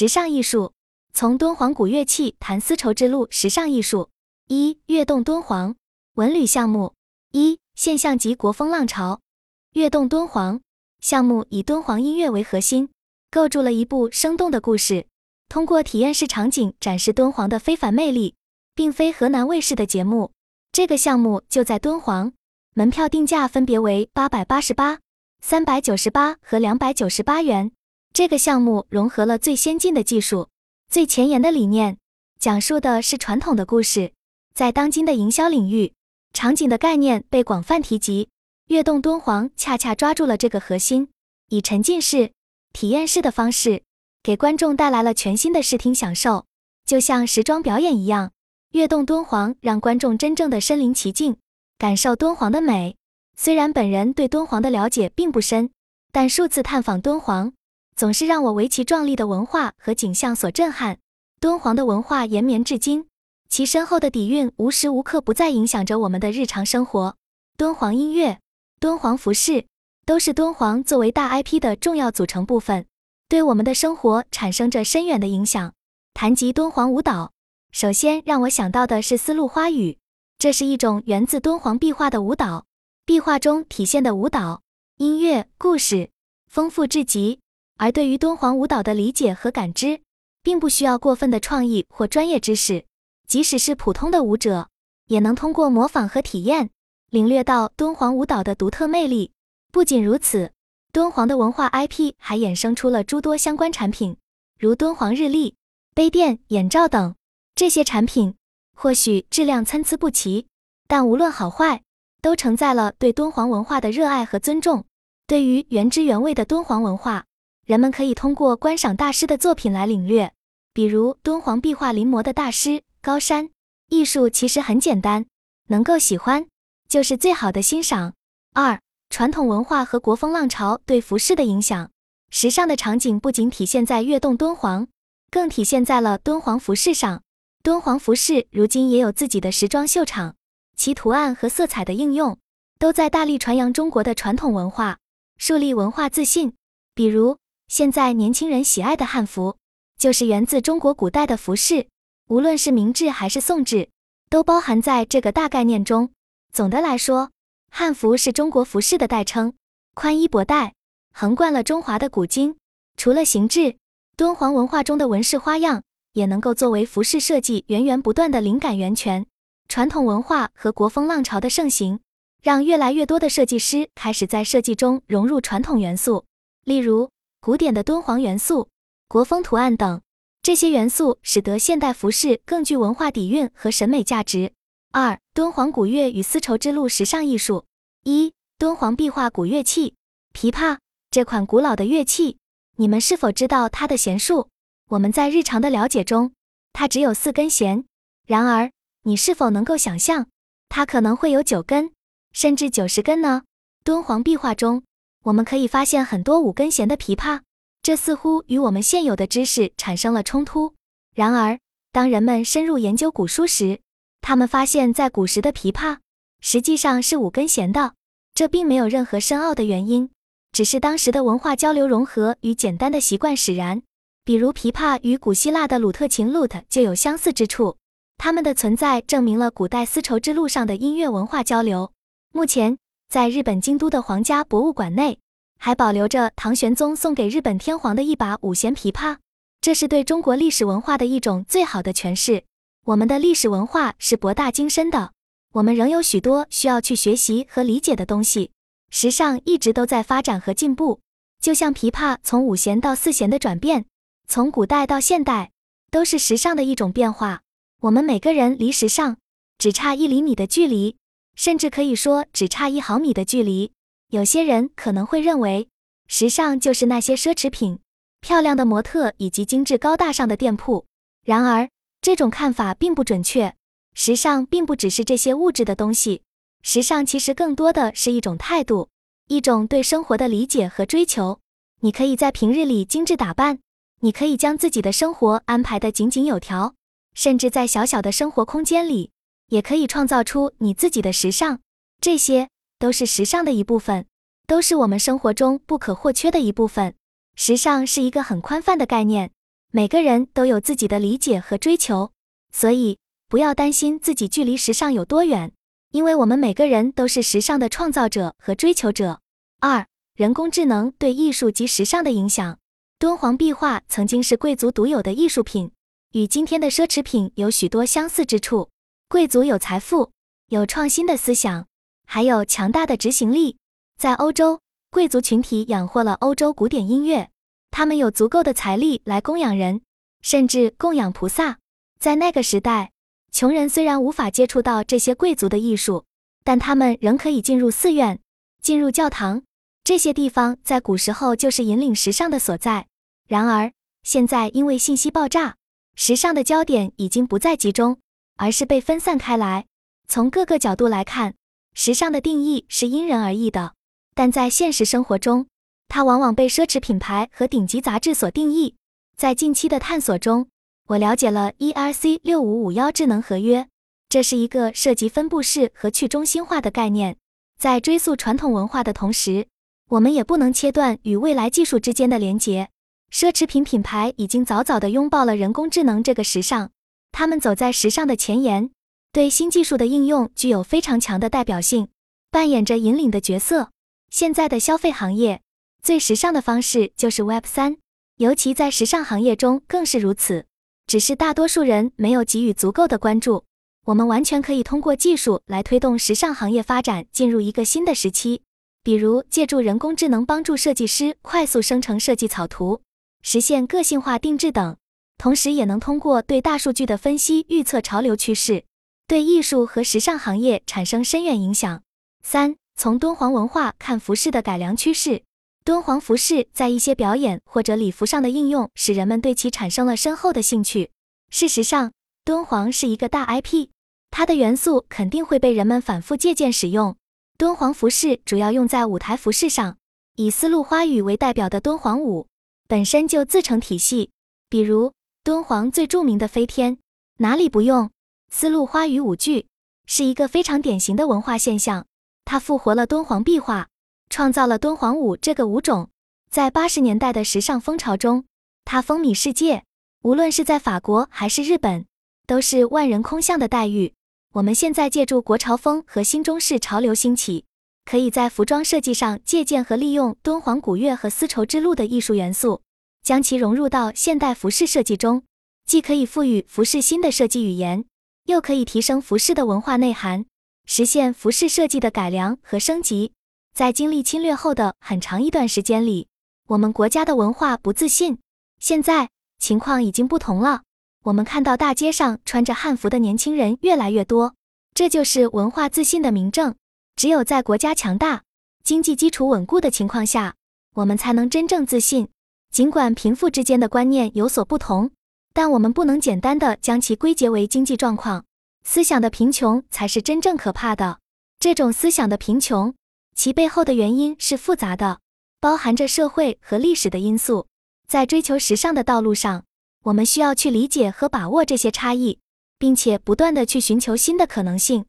时尚艺术，从敦煌古乐器谈丝绸之路时尚艺术。一、跃动敦煌文旅项目。一、现象级国风浪潮。跃动敦煌项目以敦煌音乐为核心，构筑了一部生动的故事，通过体验式场景展示敦煌的非凡魅力，并非河南卫视的节目。这个项目就在敦煌，门票定价分别为八百八十八、三百九十八和两百九十八元。这个项目融合了最先进的技术、最前沿的理念，讲述的是传统的故事。在当今的营销领域，场景的概念被广泛提及。跃动敦煌恰恰抓住了这个核心，以沉浸式、体验式的方式，给观众带来了全新的视听享受，就像时装表演一样。跃动敦煌让观众真正的身临其境，感受敦煌的美。虽然本人对敦煌的了解并不深，但数次探访敦煌。总是让我为其壮丽的文化和景象所震撼。敦煌的文化延绵至今，其深厚的底蕴无时无刻不在影响着我们的日常生活。敦煌音乐、敦煌服饰都是敦煌作为大 IP 的重要组成部分，对我们的生活产生着深远的影响。谈及敦煌舞蹈，首先让我想到的是丝路花语，这是一种源自敦煌壁画的舞蹈。壁画中体现的舞蹈音乐故事丰富至极。而对于敦煌舞蹈的理解和感知，并不需要过分的创意或专业知识，即使是普通的舞者，也能通过模仿和体验，领略到敦煌舞蹈的独特魅力。不仅如此，敦煌的文化 IP 还衍生出了诸多相关产品，如敦煌日历、杯垫、眼罩等。这些产品或许质量参差不齐，但无论好坏，都承载了对敦煌文化的热爱和尊重。对于原汁原味的敦煌文化，人们可以通过观赏大师的作品来领略，比如敦煌壁画临摹的大师高山。艺术其实很简单，能够喜欢就是最好的欣赏。二、传统文化和国风浪潮对服饰的影响。时尚的场景不仅体现在跃动敦煌，更体现在了敦煌服饰上。敦煌服饰如今也有自己的时装秀场，其图案和色彩的应用都在大力传扬中国的传统文化，树立文化自信。比如。现在年轻人喜爱的汉服，就是源自中国古代的服饰，无论是明制还是宋制，都包含在这个大概念中。总的来说，汉服是中国服饰的代称，宽衣博带，横贯了中华的古今。除了形制，敦煌文化中的纹饰花样，也能够作为服饰设计源源不断的灵感源泉。传统文化和国风浪潮的盛行，让越来越多的设计师开始在设计中融入传统元素，例如。古典的敦煌元素、国风图案等，这些元素使得现代服饰更具文化底蕴和审美价值。二、敦煌古乐与丝绸之路时尚艺术。一、敦煌壁画古乐器琵琶这款古老的乐器，你们是否知道它的弦数？我们在日常的了解中，它只有四根弦，然而你是否能够想象，它可能会有九根，甚至九十根呢？敦煌壁画中。我们可以发现很多五根弦的琵琶，这似乎与我们现有的知识产生了冲突。然而，当人们深入研究古书时，他们发现，在古时的琵琶实际上是五根弦的。这并没有任何深奥的原因，只是当时的文化交流融合与简单的习惯使然。比如，琵琶与古希腊的鲁特琴 （lute） 就有相似之处。它们的存在证明了古代丝绸之路上的音乐文化交流。目前。在日本京都的皇家博物馆内，还保留着唐玄宗送给日本天皇的一把五弦琵琶，这是对中国历史文化的一种最好的诠释。我们的历史文化是博大精深的，我们仍有许多需要去学习和理解的东西。时尚一直都在发展和进步，就像琵琶从五弦到四弦的转变，从古代到现代，都是时尚的一种变化。我们每个人离时尚只差一厘米的距离。甚至可以说只差一毫米的距离。有些人可能会认为，时尚就是那些奢侈品、漂亮的模特以及精致高大上的店铺。然而，这种看法并不准确。时尚并不只是这些物质的东西，时尚其实更多的是一种态度，一种对生活的理解和追求。你可以在平日里精致打扮，你可以将自己的生活安排得井井有条，甚至在小小的生活空间里。也可以创造出你自己的时尚，这些都是时尚的一部分，都是我们生活中不可或缺的一部分。时尚是一个很宽泛的概念，每个人都有自己的理解和追求，所以不要担心自己距离时尚有多远，因为我们每个人都是时尚的创造者和追求者。二、人工智能对艺术及时尚的影响。敦煌壁画曾经是贵族独有的艺术品，与今天的奢侈品有许多相似之处。贵族有财富，有创新的思想，还有强大的执行力。在欧洲，贵族群体养活了欧洲古典音乐，他们有足够的财力来供养人，甚至供养菩萨。在那个时代，穷人虽然无法接触到这些贵族的艺术，但他们仍可以进入寺院、进入教堂。这些地方在古时候就是引领时尚的所在。然而，现在因为信息爆炸，时尚的焦点已经不再集中，而是被分散开来。从各个角度来看，时尚的定义是因人而异的。但在现实生活中，它往往被奢侈品牌和顶级杂志所定义。在近期的探索中，我了解了 ERC 六五五幺智能合约，这是一个涉及分布式和去中心化的概念。在追溯传统文化的同时，我们也不能切断与未来技术之间的连结。奢侈品品牌已经早早地拥抱了人工智能这个时尚，他们走在时尚的前沿，对新技术的应用具有非常强的代表性，扮演着引领的角色。现在的消费行业最时尚的方式就是 Web 三，尤其在时尚行业中更是如此。只是大多数人没有给予足够的关注。我们完全可以通过技术来推动时尚行业发展进入一个新的时期。比如，借助人工智能帮助设计师快速生成设计草图，实现个性化定制等，同时也能通过对大数据的分析预测潮流趋势，对艺术和时尚行业产生深远影响。三、从敦煌文化看服饰的改良趋势。敦煌服饰在一些表演或者礼服上的应用，使人们对其产生了深厚的兴趣。事实上，敦煌是一个大 IP，它的元素肯定会被人们反复借鉴使用。敦煌服饰主要用在舞台服饰上，以丝路花语为代表的敦煌舞本身就自成体系。比如敦煌最著名的飞天，哪里不用丝路花雨舞剧，是一个非常典型的文化现象。它复活了敦煌壁画，创造了敦煌舞这个舞种。在八十年代的时尚风潮中，它风靡世界，无论是在法国还是日本，都是万人空巷的待遇。我们现在借助国潮风和新中式潮流兴起，可以在服装设计上借鉴和利用敦煌古乐和丝绸之路的艺术元素，将其融入到现代服饰设计中，既可以赋予服饰新的设计语言，又可以提升服饰的文化内涵，实现服饰设计的改良和升级。在经历侵略后的很长一段时间里，我们国家的文化不自信，现在情况已经不同了。我们看到大街上穿着汉服的年轻人越来越多，这就是文化自信的明证。只有在国家强大、经济基础稳固的情况下，我们才能真正自信。尽管贫富之间的观念有所不同，但我们不能简单的将其归结为经济状况。思想的贫穷才是真正可怕的。这种思想的贫穷，其背后的原因是复杂的，包含着社会和历史的因素。在追求时尚的道路上。我们需要去理解和把握这些差异，并且不断的去寻求新的可能性。